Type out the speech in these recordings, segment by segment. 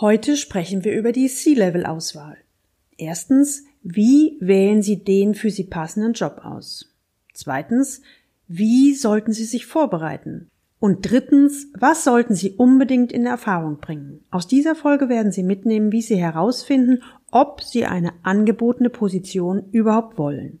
Heute sprechen wir über die C-Level-Auswahl. Erstens, wie wählen Sie den für Sie passenden Job aus? Zweitens, wie sollten Sie sich vorbereiten? Und drittens, was sollten Sie unbedingt in Erfahrung bringen? Aus dieser Folge werden Sie mitnehmen, wie Sie herausfinden, ob Sie eine angebotene Position überhaupt wollen.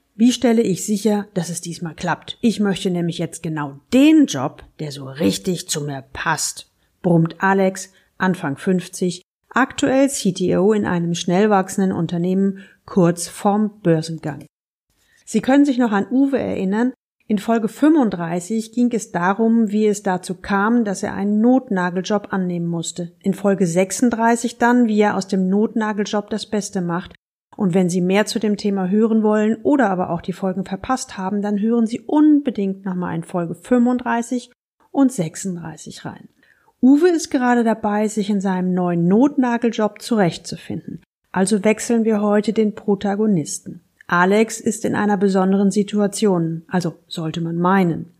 wie stelle ich sicher, dass es diesmal klappt? Ich möchte nämlich jetzt genau den Job, der so richtig zu mir passt, brummt Alex, Anfang 50, aktuell CTO in einem schnell wachsenden Unternehmen kurz vorm Börsengang. Sie können sich noch an Uwe erinnern, in Folge 35 ging es darum, wie es dazu kam, dass er einen Notnageljob annehmen musste. In Folge 36 dann, wie er aus dem Notnageljob das Beste macht und wenn Sie mehr zu dem Thema hören wollen oder aber auch die Folgen verpasst haben, dann hören Sie unbedingt nochmal in Folge 35 und 36 rein. Uwe ist gerade dabei, sich in seinem neuen Notnageljob zurechtzufinden. Also wechseln wir heute den Protagonisten. Alex ist in einer besonderen Situation, also sollte man meinen.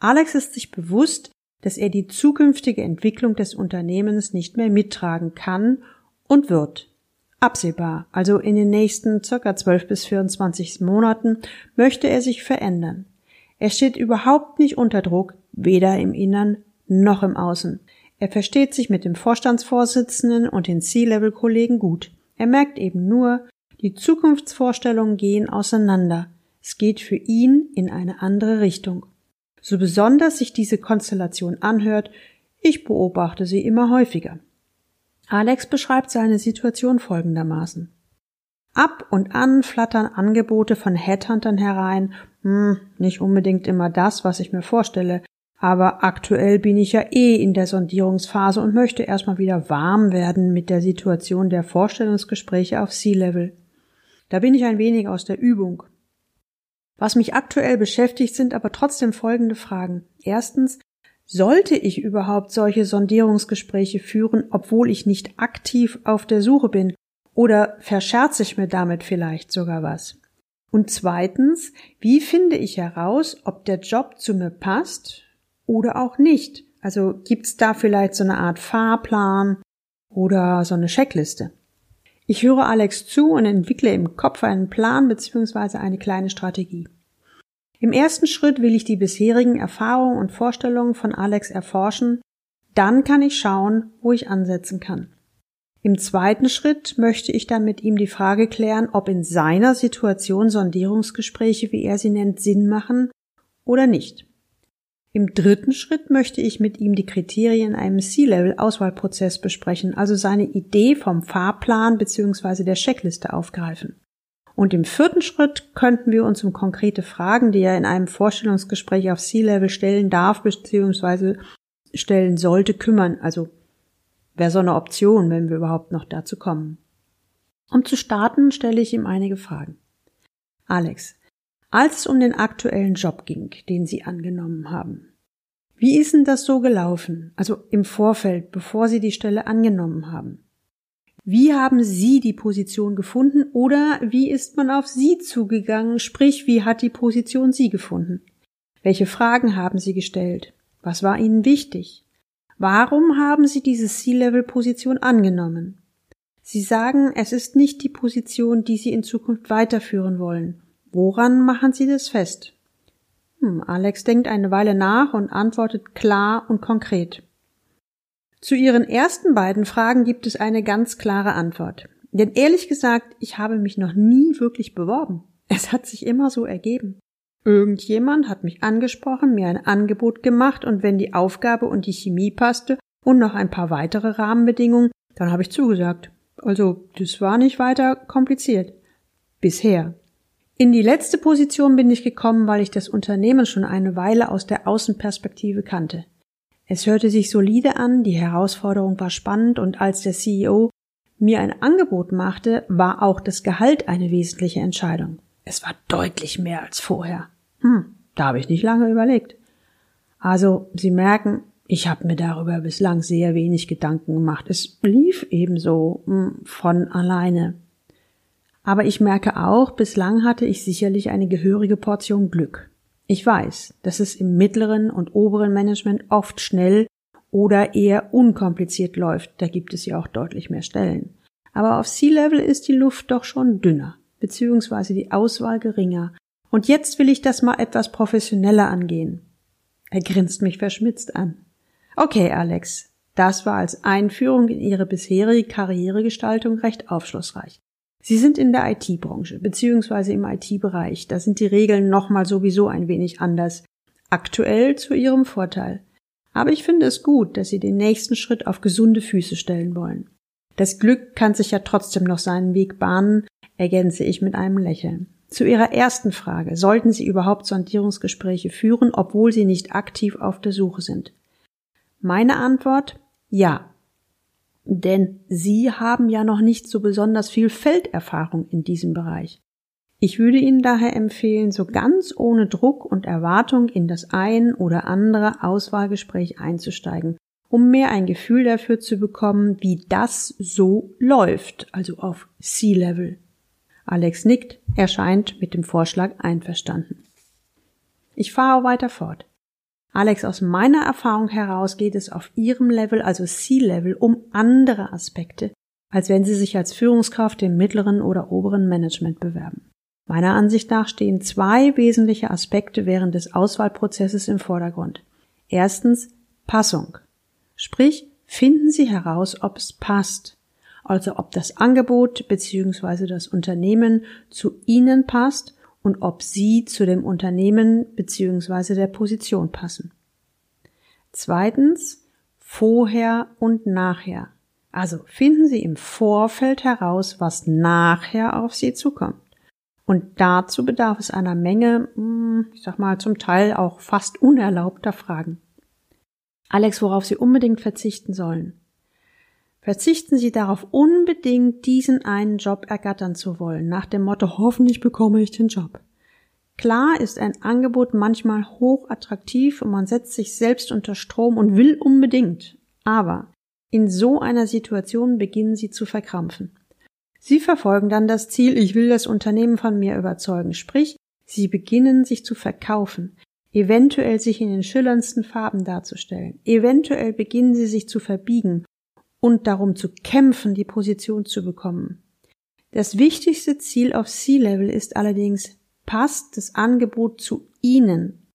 Alex ist sich bewusst, dass er die zukünftige Entwicklung des Unternehmens nicht mehr mittragen kann und wird. Absehbar, also in den nächsten circa 12 bis 24 Monaten, möchte er sich verändern. Er steht überhaupt nicht unter Druck, weder im Innern noch im Außen. Er versteht sich mit dem Vorstandsvorsitzenden und den C-Level-Kollegen gut. Er merkt eben nur, die Zukunftsvorstellungen gehen auseinander. Es geht für ihn in eine andere Richtung. So besonders sich diese Konstellation anhört, ich beobachte sie immer häufiger. Alex beschreibt seine Situation folgendermaßen. Ab und an flattern Angebote von Headhuntern herein, hm, nicht unbedingt immer das, was ich mir vorstelle, aber aktuell bin ich ja eh in der Sondierungsphase und möchte erstmal wieder warm werden mit der Situation der Vorstellungsgespräche auf C-Level. Da bin ich ein wenig aus der Übung. Was mich aktuell beschäftigt, sind aber trotzdem folgende Fragen. Erstens, sollte ich überhaupt solche Sondierungsgespräche führen, obwohl ich nicht aktiv auf der Suche bin? Oder verscherze ich mir damit vielleicht sogar was? Und zweitens, wie finde ich heraus, ob der Job zu mir passt oder auch nicht? Also gibt's da vielleicht so eine Art Fahrplan oder so eine Checkliste? Ich höre Alex zu und entwickle im Kopf einen Plan bzw. eine kleine Strategie. Im ersten Schritt will ich die bisherigen Erfahrungen und Vorstellungen von Alex erforschen, dann kann ich schauen, wo ich ansetzen kann. Im zweiten Schritt möchte ich dann mit ihm die Frage klären, ob in seiner Situation Sondierungsgespräche, wie er sie nennt, Sinn machen oder nicht. Im dritten Schritt möchte ich mit ihm die Kriterien in einem C-Level-Auswahlprozess besprechen, also seine Idee vom Fahrplan bzw. der Checkliste aufgreifen. Und im vierten Schritt könnten wir uns um konkrete Fragen, die er in einem Vorstellungsgespräch auf C-Level stellen darf bzw. stellen sollte, kümmern. Also wäre so eine Option, wenn wir überhaupt noch dazu kommen. Um zu starten, stelle ich ihm einige Fragen. Alex, als es um den aktuellen Job ging, den Sie angenommen haben, wie ist denn das so gelaufen? Also im Vorfeld, bevor Sie die Stelle angenommen haben. Wie haben Sie die Position gefunden oder wie ist man auf Sie zugegangen, sprich, wie hat die Position Sie gefunden? Welche Fragen haben Sie gestellt? Was war Ihnen wichtig? Warum haben Sie diese C-Level-Position angenommen? Sie sagen, es ist nicht die Position, die Sie in Zukunft weiterführen wollen. Woran machen Sie das fest? Hm, Alex denkt eine Weile nach und antwortet klar und konkret. Zu Ihren ersten beiden Fragen gibt es eine ganz klare Antwort. Denn ehrlich gesagt, ich habe mich noch nie wirklich beworben. Es hat sich immer so ergeben. Irgendjemand hat mich angesprochen, mir ein Angebot gemacht und wenn die Aufgabe und die Chemie passte und noch ein paar weitere Rahmenbedingungen, dann habe ich zugesagt. Also, das war nicht weiter kompliziert. Bisher. In die letzte Position bin ich gekommen, weil ich das Unternehmen schon eine Weile aus der Außenperspektive kannte. Es hörte sich solide an, die Herausforderung war spannend und als der CEO mir ein Angebot machte, war auch das Gehalt eine wesentliche Entscheidung. Es war deutlich mehr als vorher. Hm, da habe ich nicht lange überlegt. Also, Sie merken, ich habe mir darüber bislang sehr wenig Gedanken gemacht. Es lief ebenso hm, von alleine. Aber ich merke auch, bislang hatte ich sicherlich eine gehörige Portion Glück. Ich weiß, dass es im mittleren und oberen Management oft schnell oder eher unkompliziert läuft. Da gibt es ja auch deutlich mehr Stellen. Aber auf Sea-Level ist die Luft doch schon dünner, beziehungsweise die Auswahl geringer. Und jetzt will ich das mal etwas professioneller angehen. Er grinst mich verschmitzt an. Okay, Alex, das war als Einführung in Ihre bisherige Karrieregestaltung recht aufschlussreich. Sie sind in der IT-Branche beziehungsweise im IT-Bereich. Da sind die Regeln nochmal sowieso ein wenig anders. Aktuell zu Ihrem Vorteil. Aber ich finde es gut, dass Sie den nächsten Schritt auf gesunde Füße stellen wollen. Das Glück kann sich ja trotzdem noch seinen Weg bahnen, ergänze ich mit einem Lächeln. Zu Ihrer ersten Frage. Sollten Sie überhaupt Sondierungsgespräche führen, obwohl Sie nicht aktiv auf der Suche sind? Meine Antwort ja. Denn Sie haben ja noch nicht so besonders viel Felderfahrung in diesem Bereich. Ich würde Ihnen daher empfehlen, so ganz ohne Druck und Erwartung in das ein oder andere Auswahlgespräch einzusteigen, um mehr ein Gefühl dafür zu bekommen, wie das so läuft, also auf Sea-Level. Alex nickt, er scheint mit dem Vorschlag einverstanden. Ich fahre weiter fort. Alex, aus meiner Erfahrung heraus geht es auf Ihrem Level, also C-Level, um andere Aspekte, als wenn Sie sich als Führungskraft im mittleren oder oberen Management bewerben. Meiner Ansicht nach stehen zwei wesentliche Aspekte während des Auswahlprozesses im Vordergrund. Erstens Passung. Sprich, finden Sie heraus, ob es passt. Also ob das Angebot bzw. das Unternehmen zu Ihnen passt und ob sie zu dem Unternehmen bzw. der Position passen. Zweitens, vorher und nachher. Also finden Sie im Vorfeld heraus, was nachher auf Sie zukommt. Und dazu bedarf es einer Menge, hm, ich sag mal, zum Teil auch fast unerlaubter Fragen. Alex, worauf Sie unbedingt verzichten sollen. Verzichten Sie darauf, unbedingt diesen einen Job ergattern zu wollen, nach dem Motto, hoffentlich bekomme ich den Job. Klar ist ein Angebot manchmal hoch attraktiv und man setzt sich selbst unter Strom und will unbedingt. Aber in so einer Situation beginnen Sie zu verkrampfen. Sie verfolgen dann das Ziel, ich will das Unternehmen von mir überzeugen, sprich, Sie beginnen sich zu verkaufen, eventuell sich in den schillerndsten Farben darzustellen, eventuell beginnen Sie sich zu verbiegen und darum zu kämpfen, die Position zu bekommen. Das wichtigste Ziel auf C-Level ist allerdings, passt das Angebot zu Ihnen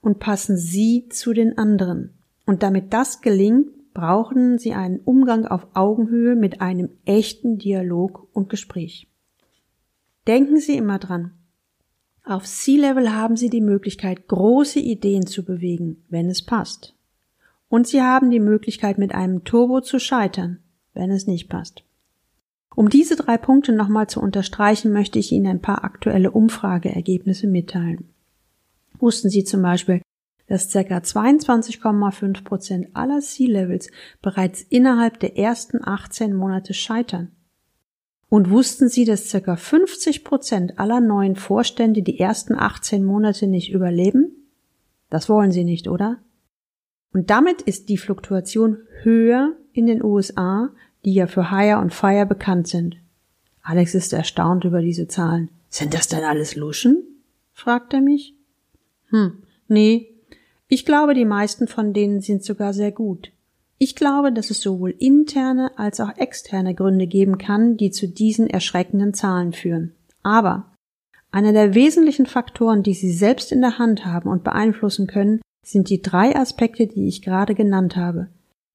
und passen Sie zu den anderen. Und damit das gelingt, brauchen Sie einen Umgang auf Augenhöhe mit einem echten Dialog und Gespräch. Denken Sie immer dran. Auf C-Level haben Sie die Möglichkeit, große Ideen zu bewegen, wenn es passt. Und Sie haben die Möglichkeit, mit einem Turbo zu scheitern, wenn es nicht passt. Um diese drei Punkte nochmal zu unterstreichen, möchte ich Ihnen ein paar aktuelle Umfrageergebnisse mitteilen. Wussten Sie zum Beispiel, dass ca. 22,5 Prozent aller C-Levels bereits innerhalb der ersten 18 Monate scheitern? Und wussten Sie, dass ca. 50 Prozent aller neuen Vorstände die ersten 18 Monate nicht überleben? Das wollen Sie nicht, oder? Und damit ist die Fluktuation höher in den USA, die ja für Hire und Fire bekannt sind. Alex ist erstaunt über diese Zahlen. Sind das denn alles Luschen? fragt er mich. Hm, nee. Ich glaube, die meisten von denen sind sogar sehr gut. Ich glaube, dass es sowohl interne als auch externe Gründe geben kann, die zu diesen erschreckenden Zahlen führen. Aber einer der wesentlichen Faktoren, die Sie selbst in der Hand haben und beeinflussen können, sind die drei Aspekte, die ich gerade genannt habe.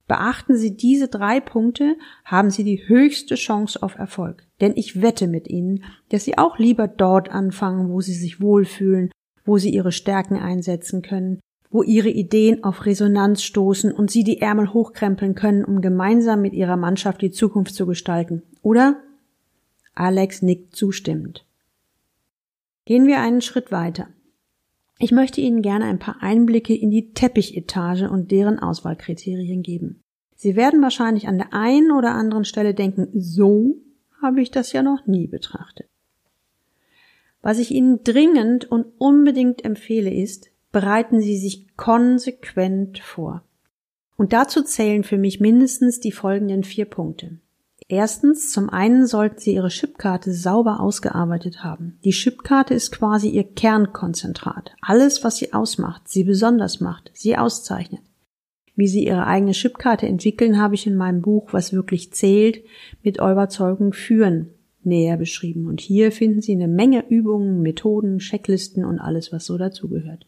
Beachten Sie diese drei Punkte, haben Sie die höchste Chance auf Erfolg. Denn ich wette mit Ihnen, dass Sie auch lieber dort anfangen, wo Sie sich wohlfühlen, wo Sie Ihre Stärken einsetzen können, wo Ihre Ideen auf Resonanz stoßen und Sie die Ärmel hochkrempeln können, um gemeinsam mit Ihrer Mannschaft die Zukunft zu gestalten. Oder? Alex nickt zustimmend. Gehen wir einen Schritt weiter. Ich möchte Ihnen gerne ein paar Einblicke in die Teppichetage und deren Auswahlkriterien geben. Sie werden wahrscheinlich an der einen oder anderen Stelle denken, so habe ich das ja noch nie betrachtet. Was ich Ihnen dringend und unbedingt empfehle ist, bereiten Sie sich konsequent vor. Und dazu zählen für mich mindestens die folgenden vier Punkte. Erstens, zum einen sollten Sie Ihre Chipkarte sauber ausgearbeitet haben. Die Chipkarte ist quasi Ihr Kernkonzentrat. Alles, was Sie ausmacht, Sie besonders macht, Sie auszeichnet. Wie Sie Ihre eigene Chipkarte entwickeln, habe ich in meinem Buch Was wirklich zählt mit Überzeugung führen näher beschrieben. Und hier finden Sie eine Menge Übungen, Methoden, Checklisten und alles, was so dazugehört.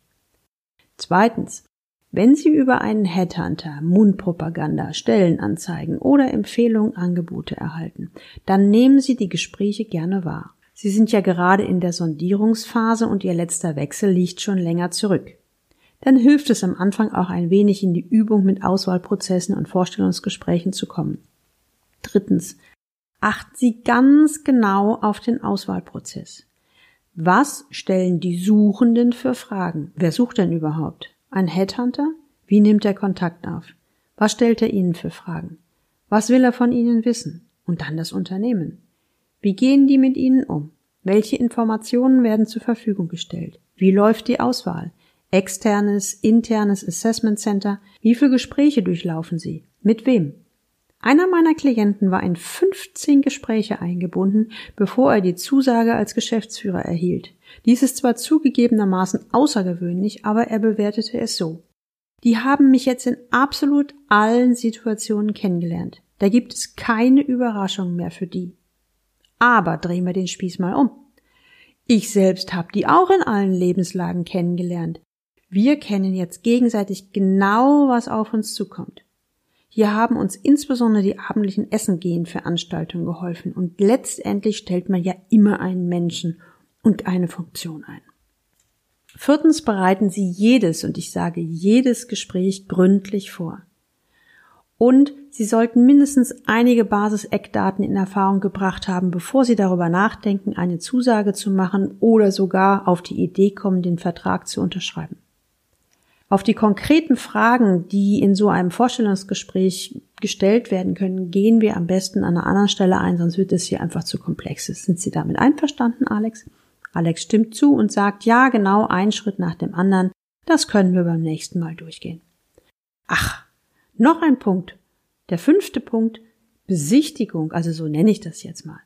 Zweitens. Wenn Sie über einen Headhunter, Mundpropaganda, Stellenanzeigen oder Empfehlungen, Angebote erhalten, dann nehmen Sie die Gespräche gerne wahr. Sie sind ja gerade in der Sondierungsphase und Ihr letzter Wechsel liegt schon länger zurück dann hilft es am Anfang auch ein wenig in die Übung mit Auswahlprozessen und Vorstellungsgesprächen zu kommen. Drittens. Achten Sie ganz genau auf den Auswahlprozess. Was stellen die Suchenden für Fragen? Wer sucht denn überhaupt? Ein Headhunter? Wie nimmt er Kontakt auf? Was stellt er Ihnen für Fragen? Was will er von Ihnen wissen? Und dann das Unternehmen. Wie gehen die mit Ihnen um? Welche Informationen werden zur Verfügung gestellt? Wie läuft die Auswahl? externes, internes Assessment Center. Wie viele Gespräche durchlaufen Sie? Mit wem? Einer meiner Klienten war in 15 Gespräche eingebunden, bevor er die Zusage als Geschäftsführer erhielt. Dies ist zwar zugegebenermaßen außergewöhnlich, aber er bewertete es so. Die haben mich jetzt in absolut allen Situationen kennengelernt. Da gibt es keine Überraschung mehr für die. Aber drehen wir den Spieß mal um. Ich selbst habe die auch in allen Lebenslagen kennengelernt. Wir kennen jetzt gegenseitig genau, was auf uns zukommt. Hier haben uns insbesondere die abendlichen Essen-Gehen-Veranstaltungen geholfen und letztendlich stellt man ja immer einen Menschen und eine Funktion ein. Viertens bereiten Sie jedes, und ich sage jedes Gespräch gründlich vor. Und Sie sollten mindestens einige Basis-Eckdaten in Erfahrung gebracht haben, bevor Sie darüber nachdenken, eine Zusage zu machen oder sogar auf die Idee kommen, den Vertrag zu unterschreiben. Auf die konkreten Fragen, die in so einem Vorstellungsgespräch gestellt werden können, gehen wir am besten an einer anderen Stelle ein, sonst wird es hier einfach zu komplex. Sind Sie damit einverstanden, Alex? Alex stimmt zu und sagt, ja, genau, ein Schritt nach dem anderen. Das können wir beim nächsten Mal durchgehen. Ach, noch ein Punkt. Der fünfte Punkt, Besichtigung, also so nenne ich das jetzt mal.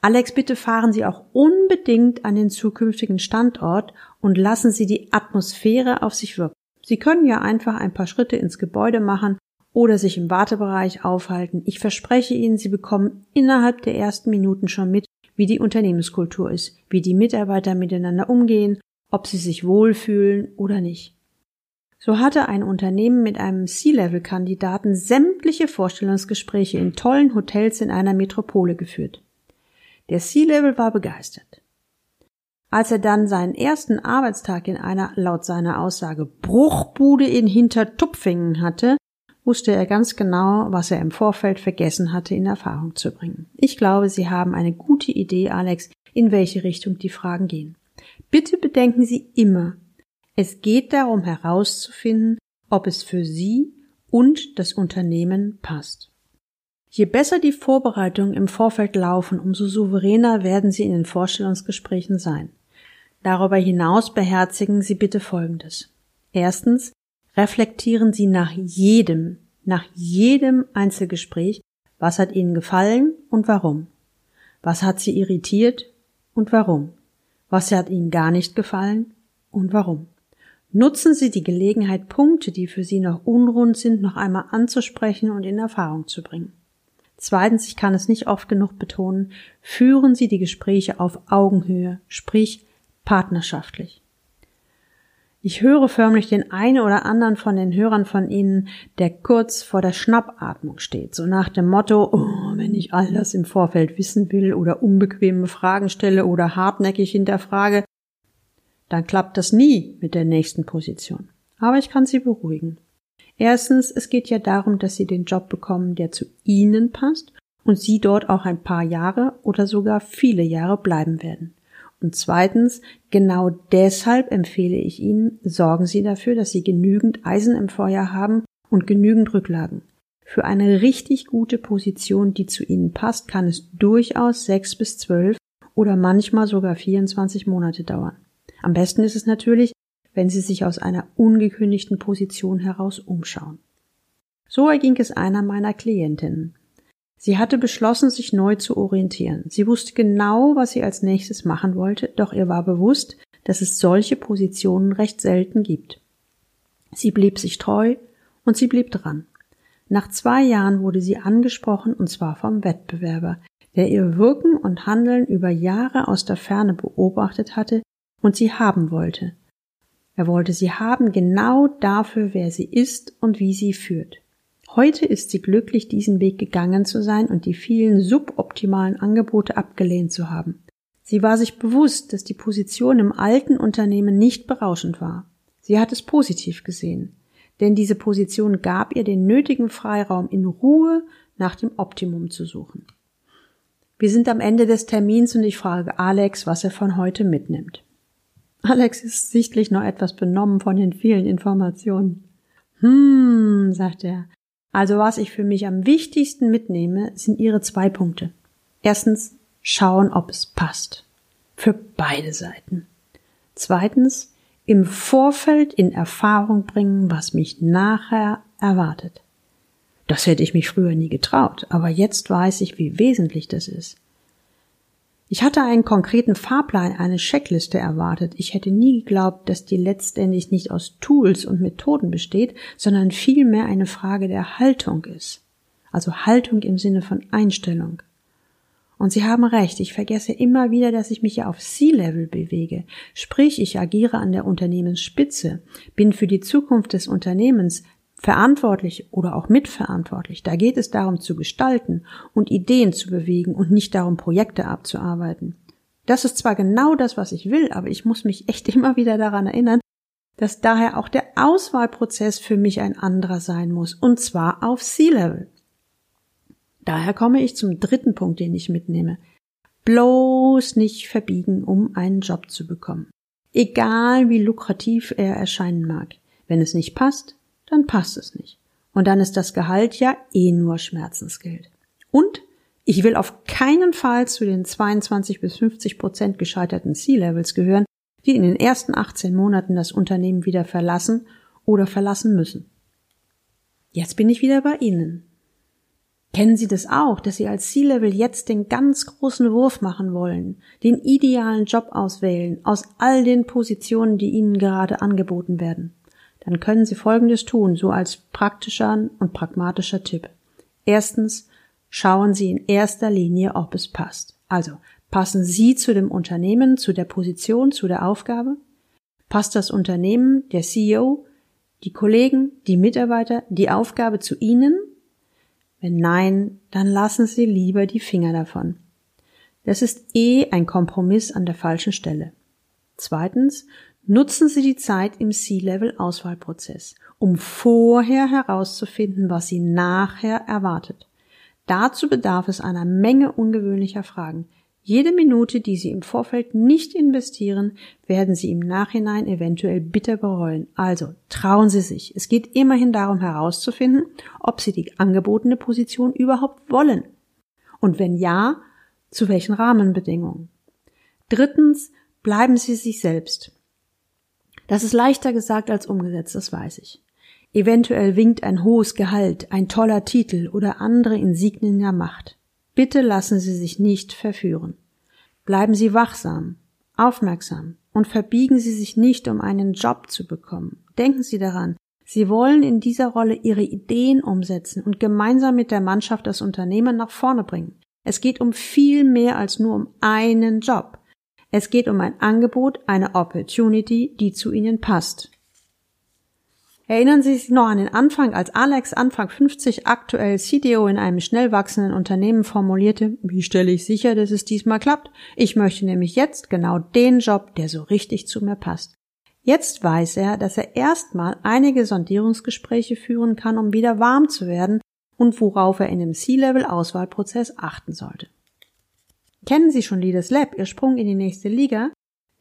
Alex, bitte fahren Sie auch unbedingt an den zukünftigen Standort und lassen Sie die Atmosphäre auf sich wirken. Sie können ja einfach ein paar Schritte ins Gebäude machen oder sich im Wartebereich aufhalten. Ich verspreche Ihnen, Sie bekommen innerhalb der ersten Minuten schon mit, wie die Unternehmenskultur ist, wie die Mitarbeiter miteinander umgehen, ob sie sich wohlfühlen oder nicht. So hatte ein Unternehmen mit einem C-Level-Kandidaten sämtliche Vorstellungsgespräche in tollen Hotels in einer Metropole geführt. Der C-Level war begeistert. Als er dann seinen ersten Arbeitstag in einer, laut seiner Aussage, Bruchbude in Hintertupfingen hatte, wusste er ganz genau, was er im Vorfeld vergessen hatte, in Erfahrung zu bringen. Ich glaube, Sie haben eine gute Idee, Alex, in welche Richtung die Fragen gehen. Bitte bedenken Sie immer, es geht darum herauszufinden, ob es für Sie und das Unternehmen passt. Je besser die Vorbereitungen im Vorfeld laufen, umso souveräner werden Sie in den Vorstellungsgesprächen sein. Darüber hinaus beherzigen Sie bitte Folgendes. Erstens, reflektieren Sie nach jedem, nach jedem Einzelgespräch, was hat Ihnen gefallen und warum? Was hat Sie irritiert und warum? Was hat Ihnen gar nicht gefallen und warum? Nutzen Sie die Gelegenheit, Punkte, die für Sie noch unrund sind, noch einmal anzusprechen und in Erfahrung zu bringen. Zweitens, ich kann es nicht oft genug betonen, führen Sie die Gespräche auf Augenhöhe, sprich partnerschaftlich. Ich höre förmlich den einen oder anderen von den Hörern von Ihnen, der kurz vor der Schnappatmung steht, so nach dem Motto, oh, wenn ich all das im Vorfeld wissen will oder unbequeme Fragen stelle oder hartnäckig hinterfrage, dann klappt das nie mit der nächsten Position. Aber ich kann Sie beruhigen. Erstens, es geht ja darum, dass Sie den Job bekommen, der zu Ihnen passt und Sie dort auch ein paar Jahre oder sogar viele Jahre bleiben werden. Und zweitens, genau deshalb empfehle ich Ihnen, sorgen Sie dafür, dass Sie genügend Eisen im Feuer haben und genügend Rücklagen. Für eine richtig gute Position, die zu Ihnen passt, kann es durchaus sechs bis zwölf oder manchmal sogar 24 Monate dauern. Am besten ist es natürlich, wenn Sie sich aus einer ungekündigten Position heraus umschauen. So erging es einer meiner Klientinnen. Sie hatte beschlossen, sich neu zu orientieren. Sie wusste genau, was sie als nächstes machen wollte, doch ihr war bewusst, dass es solche Positionen recht selten gibt. Sie blieb sich treu und sie blieb dran. Nach zwei Jahren wurde sie angesprochen und zwar vom Wettbewerber, der ihr Wirken und Handeln über Jahre aus der Ferne beobachtet hatte und sie haben wollte. Er wollte sie haben genau dafür, wer sie ist und wie sie führt. Heute ist sie glücklich, diesen Weg gegangen zu sein und die vielen suboptimalen Angebote abgelehnt zu haben. Sie war sich bewusst, dass die Position im alten Unternehmen nicht berauschend war. Sie hat es positiv gesehen denn diese Position gab ihr den nötigen Freiraum, in Ruhe nach dem Optimum zu suchen. Wir sind am Ende des Termins und ich frage Alex, was er von heute mitnimmt. Alex ist sichtlich noch etwas benommen von den vielen Informationen. Hm, sagt er. Also was ich für mich am wichtigsten mitnehme, sind Ihre zwei Punkte. Erstens, schauen, ob es passt. Für beide Seiten. Zweitens, im Vorfeld in Erfahrung bringen, was mich nachher erwartet. Das hätte ich mich früher nie getraut, aber jetzt weiß ich, wie wesentlich das ist. Ich hatte einen konkreten Fahrplan, eine Checkliste erwartet. Ich hätte nie geglaubt, dass die letztendlich nicht aus Tools und Methoden besteht, sondern vielmehr eine Frage der Haltung ist. Also Haltung im Sinne von Einstellung. Und Sie haben recht, ich vergesse immer wieder, dass ich mich ja auf C-Level bewege. Sprich, ich agiere an der Unternehmensspitze, bin für die Zukunft des Unternehmens verantwortlich oder auch mitverantwortlich. Da geht es darum zu gestalten und Ideen zu bewegen und nicht darum, Projekte abzuarbeiten. Das ist zwar genau das, was ich will, aber ich muss mich echt immer wieder daran erinnern, dass daher auch der Auswahlprozess für mich ein anderer sein muss, und zwar auf C-Level. Daher komme ich zum dritten Punkt, den ich mitnehme. Bloß nicht verbiegen, um einen Job zu bekommen. Egal wie lukrativ er erscheinen mag. Wenn es nicht passt, dann passt es nicht. Und dann ist das Gehalt ja eh nur Schmerzensgeld. Und ich will auf keinen Fall zu den 22 bis 50 Prozent gescheiterten C-Levels gehören, die in den ersten 18 Monaten das Unternehmen wieder verlassen oder verlassen müssen. Jetzt bin ich wieder bei Ihnen. Kennen Sie das auch, dass Sie als C-Level jetzt den ganz großen Wurf machen wollen, den idealen Job auswählen aus all den Positionen, die Ihnen gerade angeboten werden? Dann können Sie Folgendes tun, so als praktischer und pragmatischer Tipp. Erstens, schauen Sie in erster Linie, ob es passt. Also, passen Sie zu dem Unternehmen, zu der Position, zu der Aufgabe? Passt das Unternehmen, der CEO, die Kollegen, die Mitarbeiter, die Aufgabe zu Ihnen wenn nein, dann lassen Sie lieber die Finger davon. Das ist eh ein Kompromiss an der falschen Stelle. Zweitens, nutzen Sie die Zeit im C-Level-Auswahlprozess, um vorher herauszufinden, was Sie nachher erwartet. Dazu bedarf es einer Menge ungewöhnlicher Fragen, jede Minute, die Sie im Vorfeld nicht investieren, werden Sie im Nachhinein eventuell bitter bereuen. Also trauen Sie sich. Es geht immerhin darum herauszufinden, ob Sie die angebotene Position überhaupt wollen. Und wenn ja, zu welchen Rahmenbedingungen. Drittens, bleiben Sie sich selbst. Das ist leichter gesagt als umgesetzt, das weiß ich. Eventuell winkt ein hohes Gehalt, ein toller Titel oder andere Insignien der Macht. Bitte lassen Sie sich nicht verführen. Bleiben Sie wachsam, aufmerksam und verbiegen Sie sich nicht, um einen Job zu bekommen. Denken Sie daran, Sie wollen in dieser Rolle Ihre Ideen umsetzen und gemeinsam mit der Mannschaft das Unternehmen nach vorne bringen. Es geht um viel mehr als nur um einen Job. Es geht um ein Angebot, eine Opportunity, die zu Ihnen passt. Erinnern Sie sich noch an den Anfang, als Alex Anfang 50 aktuell CDO in einem schnell wachsenden Unternehmen formulierte, wie stelle ich sicher, dass es diesmal klappt? Ich möchte nämlich jetzt genau den Job, der so richtig zu mir passt. Jetzt weiß er, dass er erstmal einige Sondierungsgespräche führen kann, um wieder warm zu werden und worauf er in dem C-Level-Auswahlprozess achten sollte. Kennen Sie schon Leaders Lab, Ihr Sprung in die nächste Liga?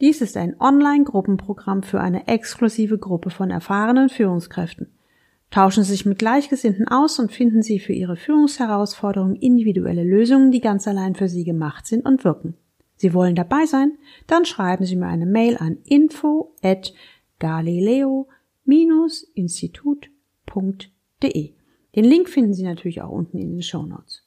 Dies ist ein Online-Gruppenprogramm für eine exklusive Gruppe von erfahrenen Führungskräften. Tauschen Sie sich mit Gleichgesinnten aus und finden Sie für Ihre Führungsherausforderungen individuelle Lösungen, die ganz allein für Sie gemacht sind und wirken. Sie wollen dabei sein? Dann schreiben Sie mir eine Mail an info at galileo-institut.de. Den Link finden Sie natürlich auch unten in den Show Notes.